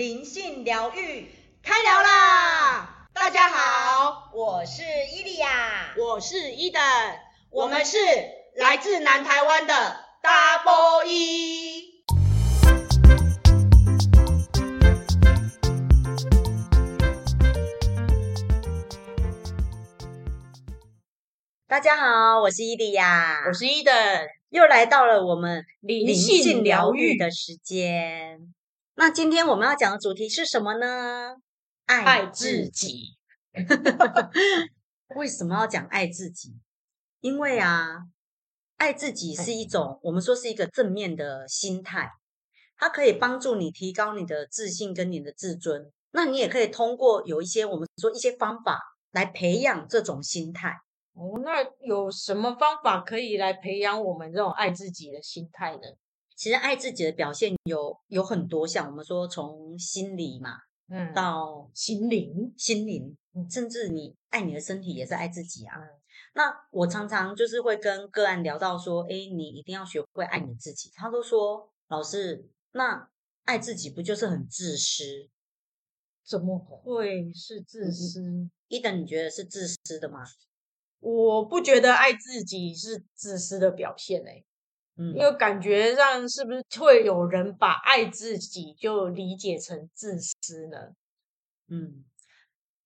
灵性疗愈开聊啦！大家好，我是伊利亚，我是伊登，我们是来自南台湾的 Double E。大家好，我是伊利亚，我是伊登，又来到了我们灵性疗愈的时间。那今天我们要讲的主题是什么呢？爱自己。为什么要讲爱自己？因为啊，爱自己是一种我们说是一个正面的心态，它可以帮助你提高你的自信跟你的自尊。那你也可以通过有一些我们说一些方法来培养这种心态。哦，那有什么方法可以来培养我们这种爱自己的心态呢？其实爱自己的表现有有很多，像我们说从心理嘛，嗯，到心灵，心灵，甚至你爱你的身体也是爱自己啊。嗯、那我常常就是会跟个案聊到说，哎，你一定要学会爱你自己。他都说，老师，那爱自己不就是很自私？怎么会是自私？伊登，你觉得是自私的吗？我不觉得爱自己是自私的表现诶、欸。因为感觉上是不是会有人把爱自己就理解成自私呢？嗯，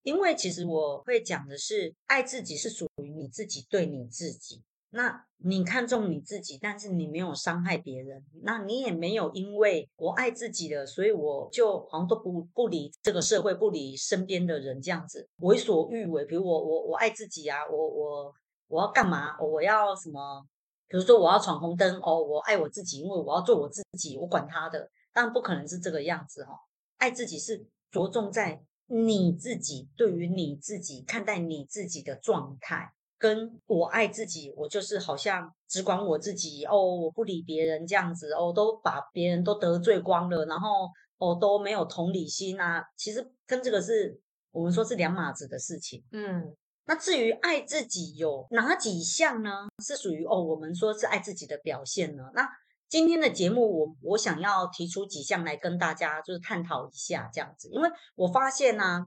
因为其实我会讲的是，爱自己是属于你自己对你自己。那你看重你自己，但是你没有伤害别人，那你也没有因为我爱自己了，所以我就好像都不不理这个社会，不理身边的人这样子为所欲为。比如我我我爱自己啊，我我我要干嘛？我要什么？比如说我要闯红灯哦，我爱我自己，因为我要做我自己，我管他的，当然不可能是这个样子哈、哦。爱自己是着重在你自己，对于你自己看待你自己的状态，跟我爱自己，我就是好像只管我自己哦，我不理别人这样子哦，都把别人都得罪光了，然后哦都没有同理心啊。其实跟这个是我们说是两码子的事情，嗯。那至于爱自己有哪几项呢？是属于哦，我们说是爱自己的表现呢？那今天的节目我，我想要提出几项来跟大家就是探讨一下这样子，因为我发现呢、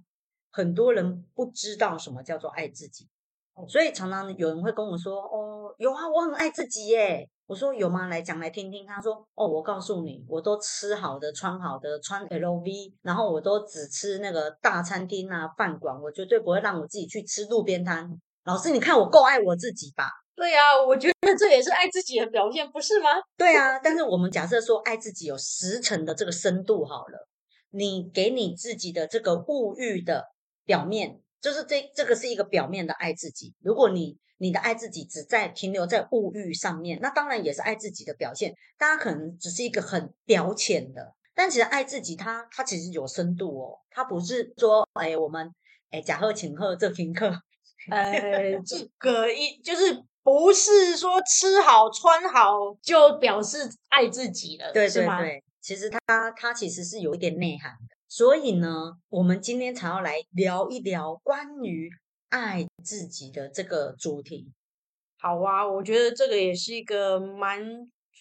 很多人不知道什么叫做爱自己，所以常常有人会跟我说，哦，有啊，我很爱自己耶。我说有吗？来讲来听听。他说哦，我告诉你，我都吃好的，穿好的，穿 LV，然后我都只吃那个大餐厅啊、饭馆，我绝对不会让我自己去吃路边摊。老师，你看我够爱我自己吧？对啊，我觉得这也是爱自己的表现，不是吗？对啊，但是我们假设说爱自己有十成的这个深度好了，你给你自己的这个物欲的表面，就是这这个是一个表面的爱自己。如果你你的爱自己只在停留在物欲上面，那当然也是爱自己的表现。大家可能只是一个很表浅的，但其实爱自己它，它它其实有深度哦。它不是说，哎，我们哎假贺请贺这听课，呃，这个一就是不是说吃好穿好就表示爱自己了，对对对，其实它它其实是有一点内涵的。所以呢，我们今天才要来聊一聊关于。爱自己的这个主题，好啊，我觉得这个也是一个蛮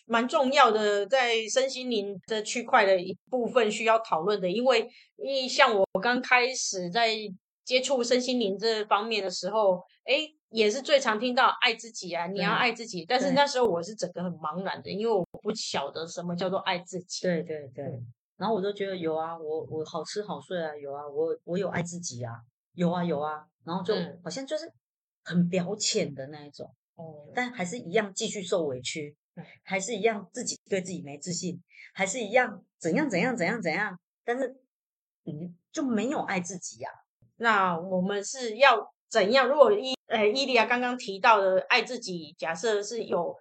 蛮重要的，在身心灵的区块的一部分需要讨论的。因为，因为像我刚开始在接触身心灵这方面的时候，诶，也是最常听到爱自己啊，你要爱自己。但是那时候我是整个很茫然的，因为我不晓得什么叫做爱自己。对对对，然后我就觉得有啊，我我好吃好睡啊，有啊，我我有爱自己啊。有啊有啊，然后就好像就是很表浅的那一种，哦、嗯，但还是一样继续受委屈，嗯、还是一样自己对自己没自信，还是一样怎样怎样怎样怎样，但是嗯就没有爱自己呀、啊。那我们是要怎样？如果伊呃伊利亚刚刚提到的爱自己，假设是有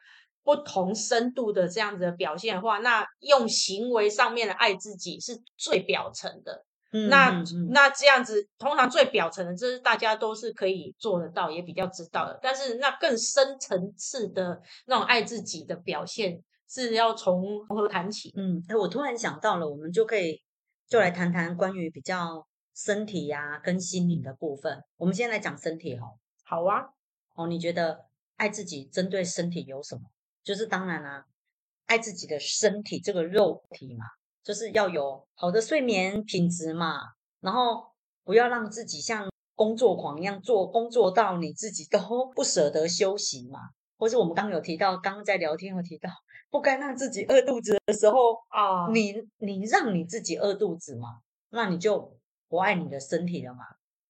不同深度的这样子的表现的话，那用行为上面的爱自己是最表层的。那嗯嗯嗯那这样子，通常最表层的，这是大家都是可以做得到，也比较知道的。但是那更深层次的那种爱自己的表现，是要从何谈起？嗯，哎，我突然想到了，我们就可以就来谈谈关于比较身体呀、啊、跟心灵的部分。我们先来讲身体哦。好啊。哦，你觉得爱自己针对身体有什么？就是当然啦、啊，爱自己的身体这个肉体嘛。就是要有好的睡眠品质嘛，然后不要让自己像工作狂一样做工作到你自己都 不舍得休息嘛。或是我们刚刚有提到，刚刚在聊天有提到，不该让自己饿肚子的时候啊，你你让你自己饿肚子嘛，那你就不爱你的身体了嘛。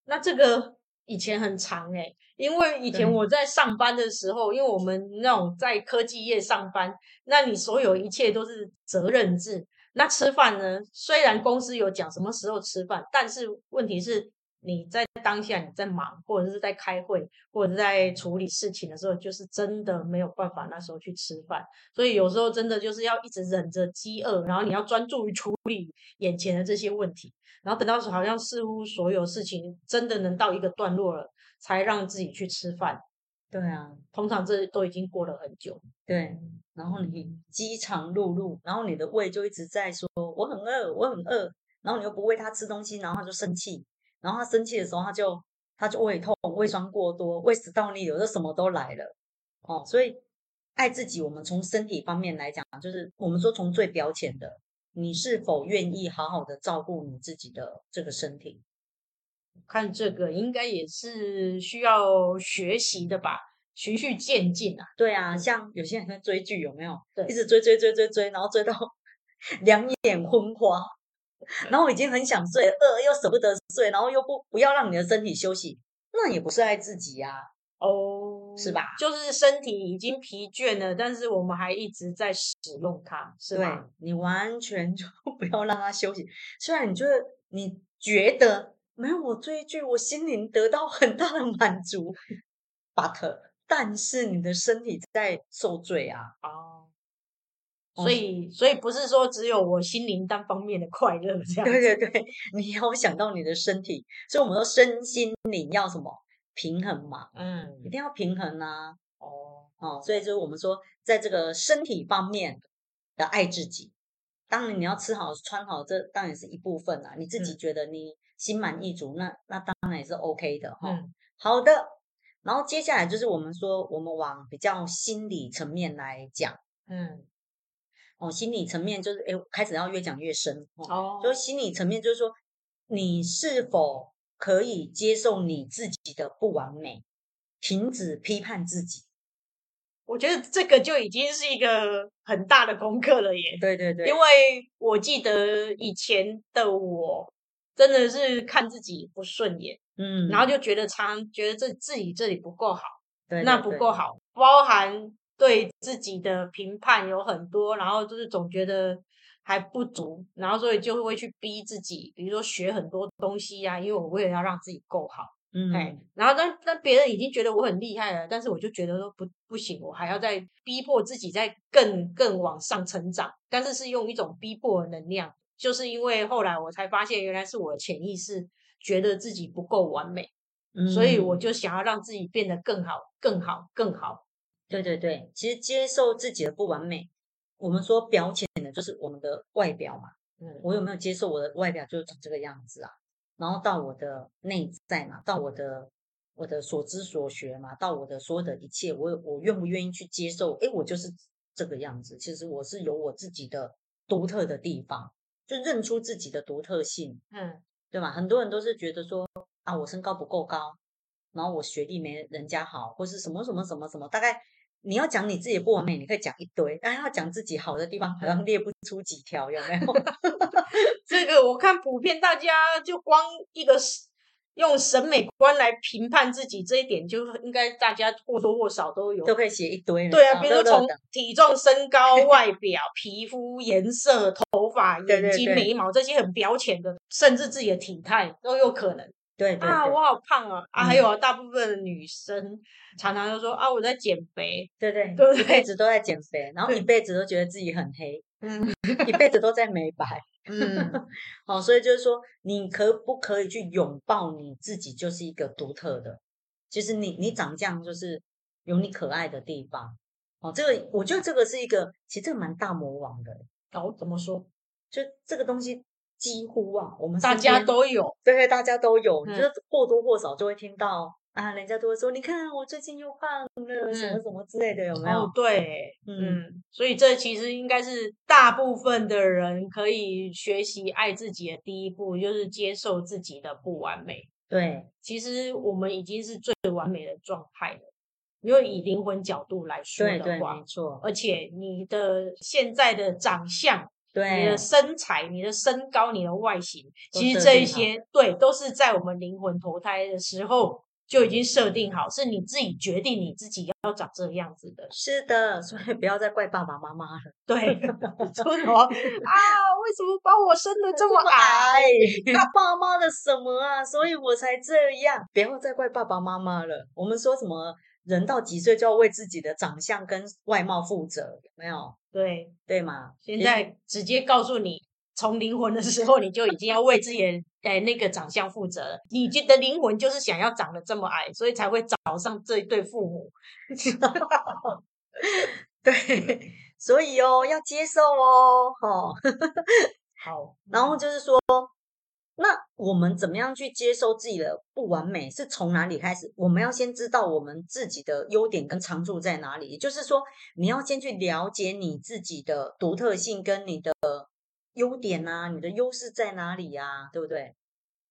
那这个以前很长诶，因为以前我在上班的时候，因为我们那种在科技业上班，那你所有一切都是责任制。那吃饭呢？虽然公司有讲什么时候吃饭，但是问题是。你在当下你在忙，或者是在开会，或者是在处理事情的时候，就是真的没有办法那时候去吃饭。所以有时候真的就是要一直忍着饥饿，然后你要专注于处理眼前的这些问题，然后等到好像似乎所有事情真的能到一个段落了，才让自己去吃饭。对啊，通常这都已经过了很久。对，然后你饥肠辘辘，然后你的胃就一直在说我很饿，我很饿，然后你又不喂它吃东西，然后它就生气。然后他生气的时候，他就他就胃痛、胃酸过多、胃食道逆流，这什么都来了哦。所以爱自己，我们从身体方面来讲，就是我们说从最表浅的，你是否愿意好好的照顾你自己的这个身体？看这个应该也是需要学习的吧，循序渐进啊。对啊，像有些人在追剧，有没有？对，一直追追追追追，然后追到 两眼昏花。然后我已经很想睡，饿又舍不得睡，然后又不不要让你的身体休息，那也不是爱自己呀，哦，是吧？就是身体已经疲倦了，但是我们还一直在使用它，是吧？对，你完全就 不要让它休息。虽然你觉得你觉得没有我追剧，我心灵得到很大的满足，but 但是你的身体在受罪啊，哦。所以，所以不是说只有我心灵单方面的快乐 这样。对对对，你要想到你的身体，所以我们说身心灵要什么平衡嘛？嗯，一定要平衡啊。哦哦，所以就是我们说，在这个身体方面的爱自己，当然你要吃好穿好，这当然是一部分啊。你自己觉得你心满意足，那那当然也是 OK 的哈。嗯，好的，然后接下来就是我们说，我们往比较心理层面来讲，嗯。哦，心理层面就是，哎，开始要越讲越深哦。就心理层面就是说，你是否可以接受你自己的不完美，停止批判自己？我觉得这个就已经是一个很大的功课了耶。对对对，因为我记得以前的我，真的是看自己不顺眼，嗯，然后就觉得常觉得这自己这里不够好，对，对，对，那不够好，包含。对自己的评判有很多，然后就是总觉得还不足，然后所以就会去逼自己，比如说学很多东西呀、啊，因为我为了要让自己够好，嗯，然后但但别人已经觉得我很厉害了，但是我就觉得说不不行，我还要再逼迫自己再更更往上成长，但是是用一种逼迫的能量，就是因为后来我才发现，原来是我的潜意识觉得自己不够完美，嗯，所以我就想要让自己变得更好，更好，更好。对对对，其实接受自己的不完美，我们说表浅的就是我们的外表嘛。嗯，我有没有接受我的外表就是长这个样子啊？然后到我的内在嘛，到我的我的所知所学嘛，到我的所有的一切，我我愿不愿意去接受？诶，我就是这个样子。其实我是有我自己的独特的地方，就认出自己的独特性。嗯，对吧？很多人都是觉得说啊，我身高不够高，然后我学历没人家好，或是什么什么什么什么，大概。你要讲你自己不完美，你可以讲一堆，但要讲自己好的地方，好像列不出几条，有没有？这个我看普遍大家就光一个用审美观来评判自己这一点，就应该大家或多或少都有，都可以写一堆。对啊，比如说从体重、身高、外表、皮肤颜色、头发、眼睛、眉毛这些很表浅的，甚至自己的体态都有可能。对，对，对啊，我好胖啊！啊，还有啊，大部分的女生常常就说啊，我在减肥，对对，对一辈子都在减肥，然后一 辈子都觉得自己很黑，嗯，一辈子都在美白，嗯，好，所以就是说，你可不可以去拥抱你自己，就是一个独特的。其实你你长这样，就是有你可爱的地方。哦，这个我觉得这个是一个，其实这个蛮大魔王的。哦，怎么说？就这个东西。几乎啊，我们大家都有，对对，大家都有，嗯、就是或多或少就会听到啊，人家都会说，你看我最近又胖了，嗯、什么什么之类的，有没有？哦、对，嗯，嗯，所以这其实应该是大部分的人可以学习爱自己的第一步，就是接受自己的不完美。对，其实我们已经是最完美的状态了。因为以灵魂角度来说的话，对对，没错。而且你的现在的长相。对，你的身材、你的身高、你的外形，其实这一些对都是在我们灵魂投胎的时候就已经设定好，是你自己决定你自己要长这个样子的。是的，所以不要再怪爸爸妈妈了。对，说什么啊？为什么把我生的这么矮？他爸妈的什么啊？所以我才这样。不要再怪爸爸妈妈了。我们说什么？人到几岁就要为自己的长相跟外貌负责，有没有？对对嘛？现在直接告诉你，从灵魂的时候你就已经要为自己的诶那个长相负责了。你觉得灵魂就是想要长得这么矮，所以才会找上这一对父母。对，所以哦，要接受哦，哦好，然后就是说。那我们怎么样去接受自己的不完美？是从哪里开始？我们要先知道我们自己的优点跟长处在哪里。也就是说，你要先去了解你自己的独特性跟你的优点啊，你的优势在哪里呀？对不对？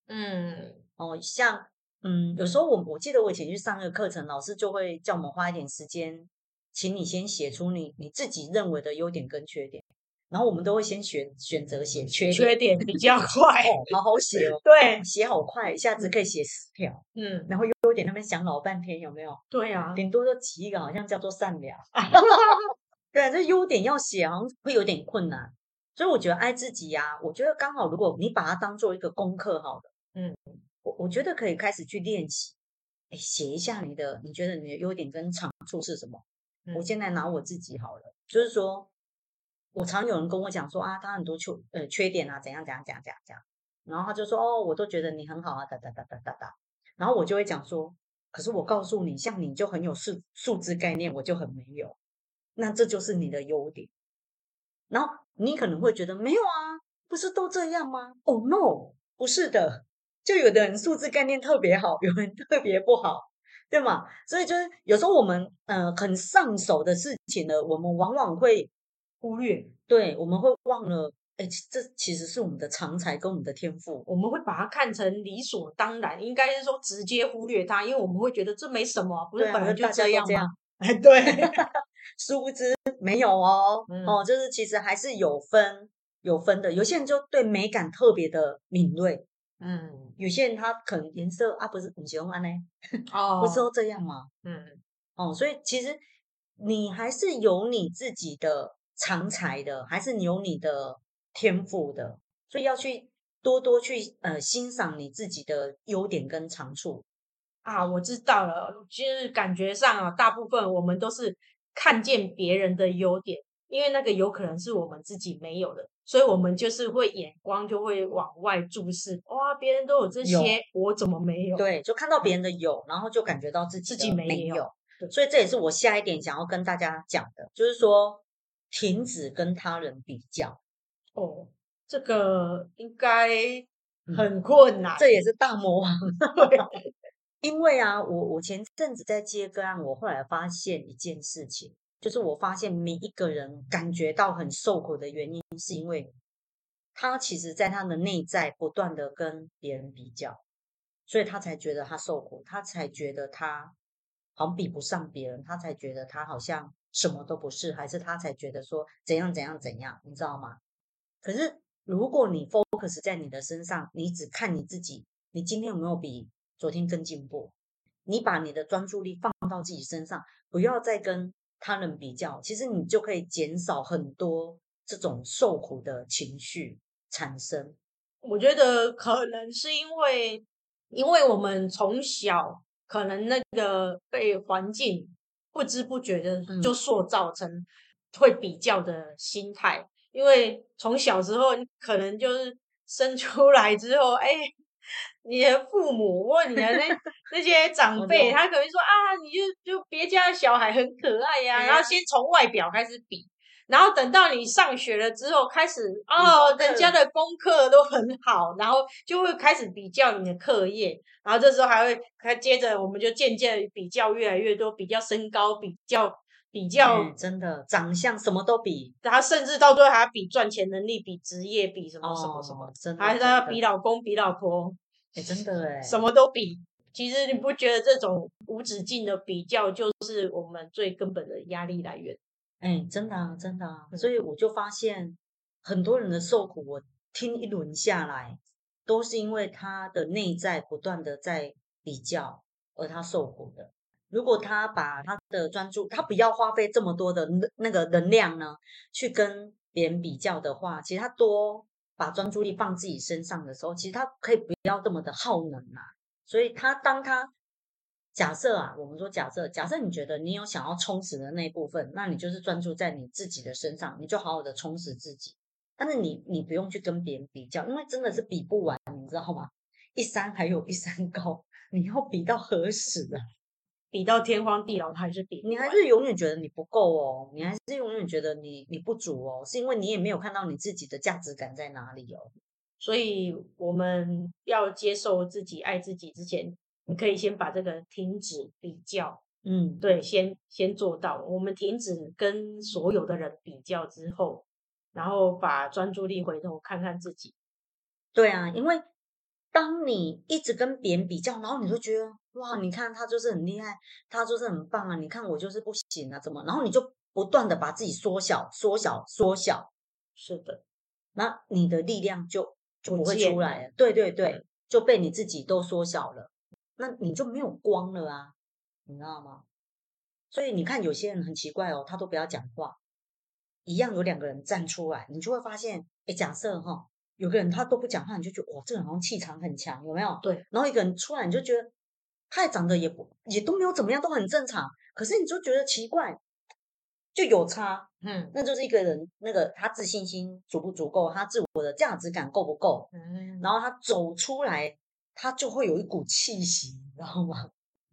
嗯，哦，像嗯，有时候我我记得我以前去上个课程，老师就会叫我们花一点时间，请你先写出你你自己认为的优点跟缺点。然后我们都会先选选择写缺点，缺点比较快，哦，好好写哦。对，写好快，一下子可以写十条。嗯，然后优点那边想老半天，有没有？对啊，顶多就提一个，好像叫做善良。对啊，这优点要写，好像会有点困难。所以我觉得爱自己呀，我觉得刚好，如果你把它当做一个功课，好了，嗯，我我觉得可以开始去练习。哎，写一下你的，你觉得你的优点跟长处是什么？我现在拿我自己好了，就是说。我常有人跟我讲说啊，他很多缺呃缺点啊，怎样怎样怎样怎样，然后他就说哦，我都觉得你很好啊，哒哒哒哒哒哒，然后我就会讲说，可是我告诉你，像你就很有数数字概念，我就很没有，那这就是你的优点。然后你可能会觉得没有啊，不是都这样吗？哦，no，不是的，就有的人数字概念特别好，有人特别不好，对吗？所以就是有时候我们呃很上手的事情呢，我们往往会。忽略，对，我们会忘了，哎，这其实是我们的长才跟我们的天赋，我们会把它看成理所当然，应该是说直接忽略它，因为我们会觉得这没什么，不是本来就这样吗？哎，对，殊不知没有哦，嗯、哦，就是其实还是有分有分的，有些人就对美感特别的敏锐，嗯，有些人他可能颜色啊不是很喜欢呢，哦，不是都这样吗？嗯，哦，所以其实你还是有你自己的。长才的，还是你有你的天赋的，所以要去多多去呃欣赏你自己的优点跟长处啊。我知道了，其实感觉上啊，大部分我们都是看见别人的优点，因为那个有可能是我们自己没有的，所以我们就是会眼光就会往外注视。哇，别人都有这些，我怎么没有？对，就看到别人的有，然后就感觉到自己自己没有。对所以这也是我下一点想要跟大家讲的，就是说。停止跟他人比较哦，这个应该很困难。嗯，这也是大魔王。因为啊，我我前阵子在接个案，我后来发现一件事情，就是我发现每一个人感觉到很受苦的原因，是因为他其实在他的内在不断的跟别人比较，所以他才觉得他受苦，他才觉得他好像比不上别人，他才觉得他好像。什么都不是，还是他才觉得说怎样怎样怎样，你知道吗？可是如果你 focus 在你的身上，你只看你自己，你今天有没有比昨天更进步？你把你的专注力放到自己身上，不要再跟他人比较，其实你就可以减少很多这种受苦的情绪产生。我觉得可能是因为，因为我们从小可能那个被环境。不知不觉的就塑造成会比较的心态，嗯、因为从小时候你可能就是生出来之后，哎，你的父母或你的那那些长辈，他可能说啊，你就就别家的小孩很可爱呀、啊，然后先从外表开始比，然后等到你上学了之后，开始哦，人家的功课都很好，然后就会开始比较你的课业，然后这时候还会，还接着我们就渐渐比较越来越多，比较身高，比较比较、嗯，真的长相什么都比，然后甚至到最后还要比赚钱能力，比职业，比什么什么什么，哦、真的还是要比老公，比老婆，哎，真的哎，什么都比。其实你不觉得这种无止境的比较，就是我们最根本的压力来源？哎，真的啊，真的啊。所以我就发现，很多人的受苦，我听一轮下来，都是因为他的内在不断的在比较，而他受苦的。如果他把他的专注，他不要花费这么多的那个能量呢，去跟别人比较的话，其实他多把专注力放自己身上的时候，其实他可以不要这么的耗能啊。所以他当他假设啊，我们说假设，假设你觉得你有想要充实的那一部分，那你就是专注在你自己的身上，你就好好的充实自己。但是你你不用去跟别人比较，因为真的是比不完，你知道吗？一山还有一山高，你要比到何时啊？比到天荒地老，还是比你还是永远觉得你不够哦，你还是永远觉得你你不足哦，是因为你也没有看到你自己的价值感在哪里哦。所以我们要接受自己、爱自己之前，你可以先把这个停止比较，嗯，对，先先做到。我们停止跟所有的人比较之后，然后把专注力回头看看自己。对啊，因为当你一直跟别人比较，然后你就觉得哇，你看他就是很厉害，他就是很棒啊，你看我就是不行啊，怎么？然后你就不断的把自己缩小、缩小、缩小。是的，那你的力量就。就不会出来了，对对对，就被你自己都缩小了，那你就没有光了啊，你知道吗？所以你看有些人很奇怪哦，他都不要讲话，一样有两个人站出来，你就会发现，哎，假设哈，有个人他都不讲话，你就觉得哇，这个人好像气场很强，有没有？对。然后一个人出来，你就觉得他也长得也不也都没有怎么样，都很正常，可是你就觉得奇怪。就有差，嗯，那就是一个人那个他自信心足不足够，他自我的价值感够不够，嗯，然后他走出来，他就会有一股气息，你知道吗？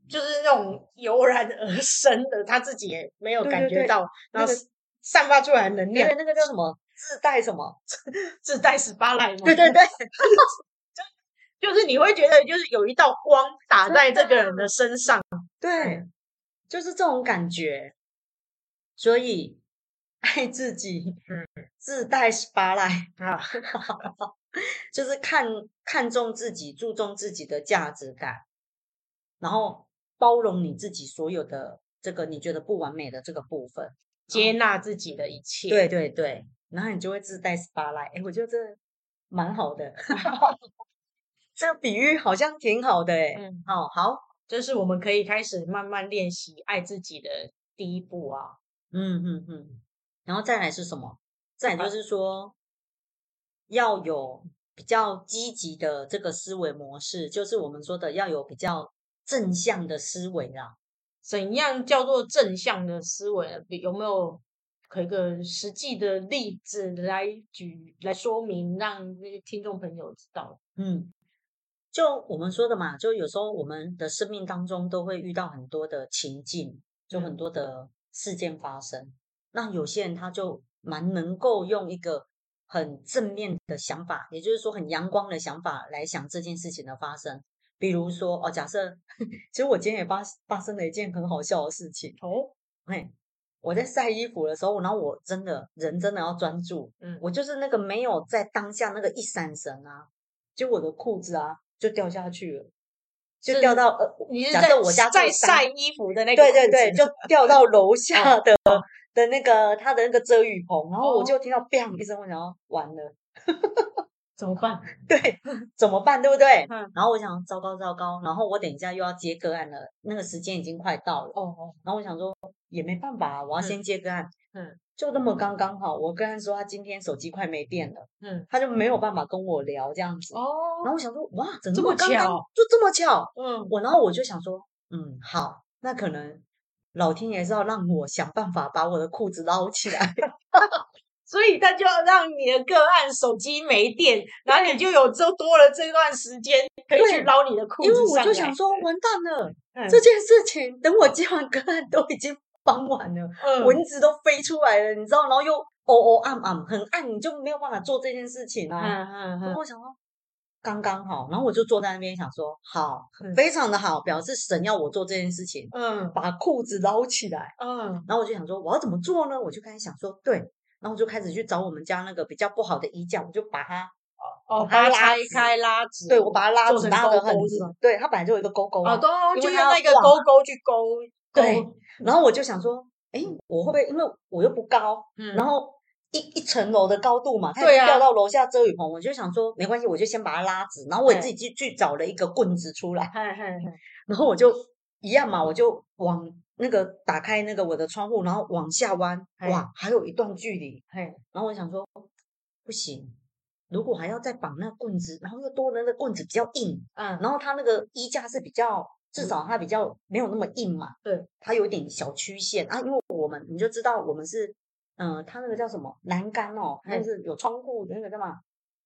就是那种油然而生的，他自己也没有感觉到，对对对，然后散发出来的能量，对，那个叫什么？自带什么？自带 spotlight 吗？对对对，就就是你会觉得就是有一道光打在这个人的身上，对，就是这种感觉。所以，爱自己，嗯，自带 spotlight 啊，就是看看重自己，注重自己的价值感，然后包容你自己所有的这个你觉得不完美的这个部分，接纳自己的一切。对对对，然后你就会自带 spotlight。哎，我觉得这蛮好的，这个比喻好像挺好的哎。嗯，好好，这是我们可以开始慢慢练习爱自己的第一步啊。嗯嗯嗯，然后再来是什么？再来就是说，要有比较积极的这个思维模式，就是我们说的要有比较正向的思维啦。怎样叫做正向的思维？有没有可以个实际的例子来举来说明，让那些听众朋友知道？嗯，就我们说的嘛，就有时候我们的生命当中都会遇到很多的情境，就很多的。事件发生，那有些人他就蛮能够用一个很正面的想法，也就是说很阳光的想法来想这件事情的发生。比如说哦，假设 其实我今天也发发生了一件很好笑的事情哦，嘿，我在晒衣服的时候，然后我真的人真的要专注，嗯，我就是那个没有在当下那个一闪神啊，就我的裤子啊就掉下去了。就掉到呃，你是在我家在晒衣服的那个，对对对，就掉到楼下的 的那个他的那个遮雨棚，然后我就听到 “bang” 一声，我想要完了，怎么办？对，怎么办？对不对？嗯。然后我想，糟糕糟糕，然后我等一下又要接个案了，那个时间已经快到了。哦哦。然后我想说，也没办法，我要先接个案。嗯。就那么刚刚好，我跟他说他今天手机快没电了，嗯，他就没有办法跟我聊这样子。哦，然后我想说，哇，怎么这么巧？就这么巧，嗯，我然后我就想说，嗯，好，那可能老天爷是要让我想办法把我的裤子捞起来，所以他就要让你的个案手机没电，然后你就有就多了这段时间可以去捞你的裤子。因为我就想说，完蛋了，嗯，这件事情等我接完个案都已经。傍晚了，嗯，蚊子都飞出来了，你知道，然后又哦哦暗暗很暗，你就没有办法做这件事情啊。嗯嗯嗯。然后我想说，刚刚好，然后我就坐在那边想说，好，非常的好，表示神要我做这件事情。嗯。把裤子捞起来。嗯。然后我就想说，我要怎么做呢？我就开始想说，对，然后我就开始去找我们家那个比较不好的衣架，我就把它。哦，把它拆开拉直，对，我把它拉直，拉的很直，对，它本来就有一个勾勾啊，就用那个勾勾去勾，对。然后我就想说，哎，我会不会因为我又不高，然后一一层楼的高度嘛，它掉到楼下遮雨棚，我就想说没关系，我就先把它拉直，然后我自己去去找了一个棍子出来，然后我就一样嘛，我就往那个打开那个我的窗户，然后往下弯，哇，还有一段距离，然后我想说不行。如果还要再绑那个棍子，然后又多了那个棍子比较硬，嗯，然后它那个衣架是比较，至少它比较没有那么硬嘛，对，它有点小曲线啊。因为我们你就知道我们是，嗯、呃，它那个叫什么栏杆哦，就是有窗户的那个叫什么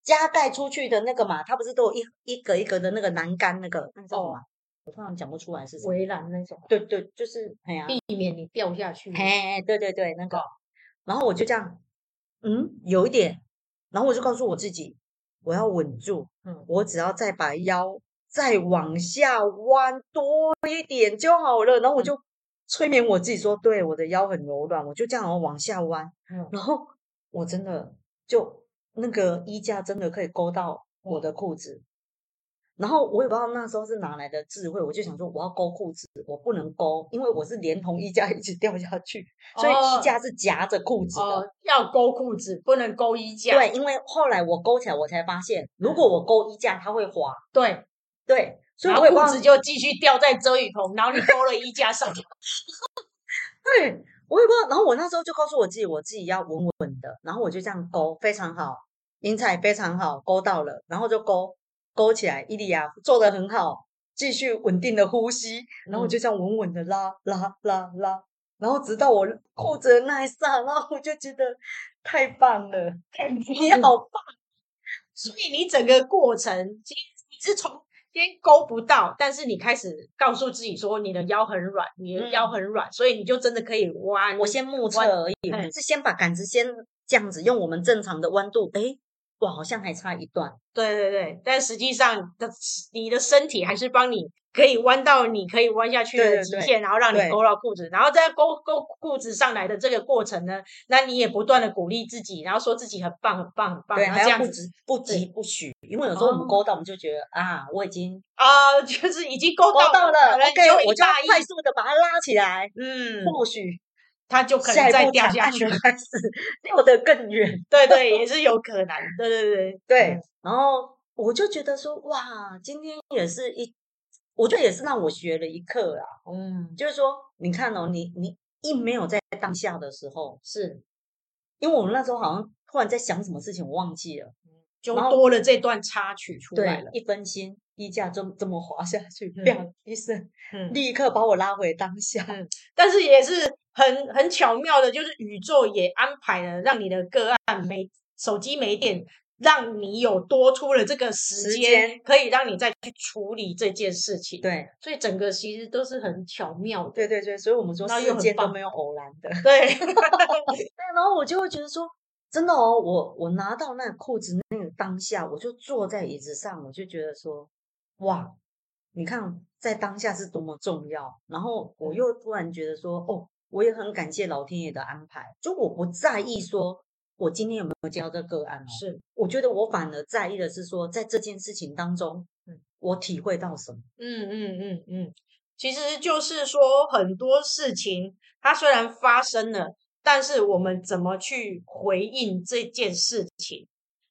加盖出去的那个嘛，它不是都有一一格一格的那个栏杆那个那叫什么？哦、我突然讲不出来是什么围栏那种，对对，就是哎呀，避免你掉下去。哎，对对对，那个，然后我就这样，嗯，有一点。然后我就告诉我自己，我要稳住，嗯，我只要再把腰再往下弯多一点就好了。然后我就催眠我自己说，对，我的腰很柔软，我就这样往下弯，嗯，然后我真的就那个衣架真的可以勾到我的裤子。然后我也不知道那时候是哪来的智慧，我就想说我要勾裤子，我不能勾，因为我是连同衣架一起掉下去，所以衣架是夹着裤子的。哦哦，要勾裤子，不能勾衣架。对，因为后来我勾起来，我才发现，如果我勾衣架，它会滑。对对，所以然后裤子就继续掉在遮雨棚，然后你勾了衣架上。对，我也不知道。然后我那时候就告诉我自己，我自己要稳稳的，然后我就这样勾，非常好，云彩非常好，勾到了，然后就勾。勾起来，伊利亚做的很好，继续稳定的呼吸，然后我就这样稳稳的拉拉拉拉，然后直到我裤子的那一刹那，我就觉得太棒了，你好棒！所以你整个过程，其实你是从先勾不到，但是你开始告诉自己说你的腰很软，你的腰很软，所以你就真的可以弯。我先目测而已，是先把杆子先这样子用我们正常的弯度，诶哇，好像还差一段。对对对，但实际上的你的身体还是帮你可以弯到你可以弯下去的极限，然后让你勾到裤子，然后在勾勾裤子上来的这个过程呢，那你也不断的鼓励自己，然后说自己很棒很棒很棒，对，然后这样子不急不徐，因为有时候我们勾到，我们就觉得、哦、啊，我已经啊，就是已经勾到，了，OK，我就快速的把它拉起来，嗯，或许。他就可能再掉下去，开始掉得更远。对对，也是有可能。对对对对。然后我就觉得说，哇，今天也是一，我觉得也是让我学了一课啊。嗯，就是说，你看哦，你你一没有在当下的时候，是因为我们那时候好像突然在想什么事情，我忘记了，就多了这段插曲出来了。一分心，衣架就这么滑下去，砰一声，立刻把我拉回当下。但是也是。很很巧妙的，就是宇宙也安排了，让你的个案没手机没电，让你有多出了这个时间，可以让你再去处理这件事情。对，所以整个其实都是很巧妙的。对对对，所以我们说世间都没有偶然的。对，然后我就会觉得说，真的哦，我我拿到那个裤子那个当下，我就坐在椅子上，我就觉得说，哇，你看在当下是多么重要。然后我又突然觉得说，哦。我也很感谢老天爷的安排，就我不在意说我今天有没有接到这个个案哦，是，我觉得我反而在意的是说，在这件事情当中，嗯，我体会到什么？嗯嗯嗯嗯，其实就是说很多事情它虽然发生了，但是我们怎么去回应这件事情？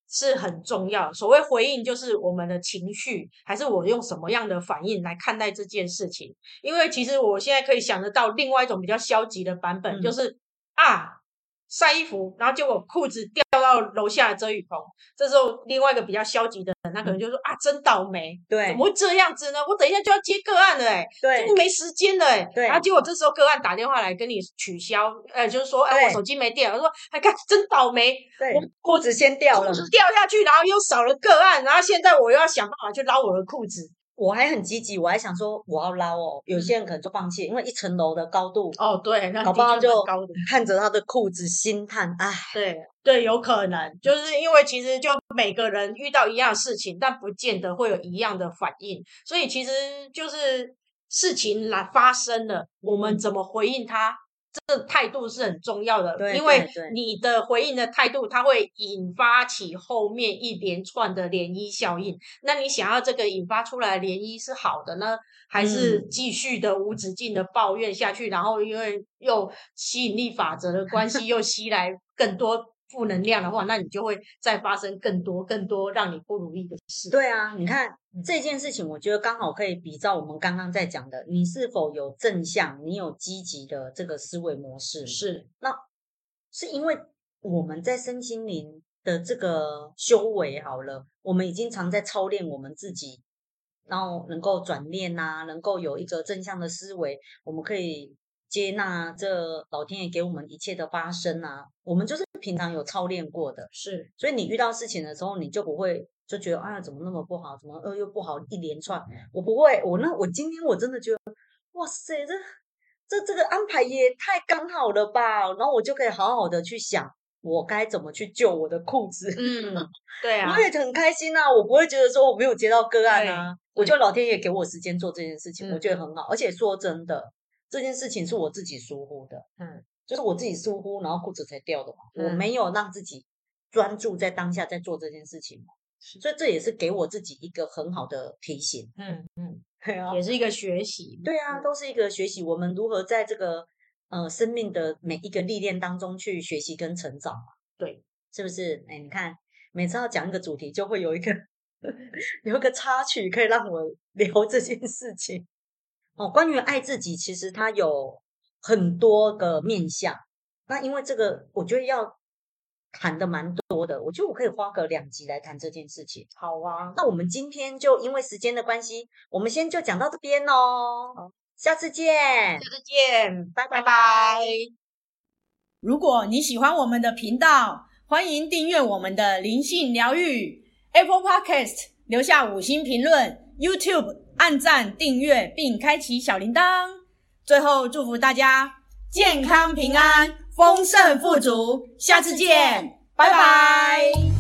是很重要。所谓回应，就是我们的情绪，还是我用什么样的反应来看待这件事情？因为其实我现在可以想得到另外一种比较消极的版本，嗯、就是啊。晒衣服，然后结果裤子掉到楼下的遮雨棚。这时候，另外一个比较消极的人，他可能就说：“啊，真倒霉，对，怎么会这样子呢？我等一下就要接个案了，哎，对，没时间了，哎，对。然后结果这时候个案打电话来跟你取消，呃，就是说，哎，我手机没电了。我说，哎，看，真倒霉，对，裤子先掉了，掉下去，然后又少了个案，然后现在我又要想办法去捞我的裤子。我还很积极，我还想说我要捞哦。有些人可能就放弃，因为一层楼的高度哦，对，那搞不好就看着他的裤子心叹，哎，对对，有可能就是因为其实就每个人遇到一样的事情，但不见得会有一样的反应，所以其实就是事情来发生了，我们怎么回应他？这个态度是很重要的，对，因为你的回应的态度，它会引发起后面一连串的涟漪效应。那你想要这个引发出来涟漪是好的呢，还是继续的无止境的抱怨下去？嗯、然后因为又吸引力法则的关系，又吸来更多。负能量的话，那你就会再发生更多更多让你不如意的事。对啊，你看这件事情，我觉得刚好可以比照我们刚刚在讲的，你是否有正向，你有积极的这个思维模式？是，那是因为我们在身心灵的这个修为好了，我们已经常在操练我们自己，然后能够转念啊，能够有一个正向的思维，我们可以。接纳这老天爷给我们一切的发生啊，我们就是平常有操练过的，是，所以你遇到事情的时候，你就不会就觉得哎呀怎么那么不好，怎么呃又不好一连串，我不会，我那我今天我真的觉得哇塞，这这这个安排也太刚好了吧，然后我就可以好好的去想我该怎么去救我的裤子，嗯，对啊，我也很开心啊，我不会觉得说我没有接到个案啊，我就老天爷给我时间做这件事情，我觉得很好，而且说真的。这件事情是我自己疏忽的，嗯，就是我自己疏忽，然后裤子才掉的嘛。嗯、我没有让自己专注在当下在做这件事情嘛，所以这也是给我自己一个很好的提醒，嗯嗯，对啊，也是一个学习，对啊，都是一个学习。我们如何在这个呃生命的每一个历练当中去学习跟成长嘛？对，是不是？哎，你看，每次要讲一个主题，就会有一个 有一个插曲，可以让我 聊这件事情。哦，关于爱自己，其实它有很多个面向。那因为这个，我觉得要谈的蛮多的。我觉得我可以花个两集来谈这件事情。好啊，那我们今天就因为时间的关系，我们先就讲到这边哦。好，下次见，下次见，拜拜拜。如果你喜欢我们的频道，欢迎订阅我们的灵性疗愈 Apple Podcast，留下五星评论 YouTube。按赞、订阅并开启小铃铛。最后，祝福大家健康平安、丰盛富足。下次见，拜拜。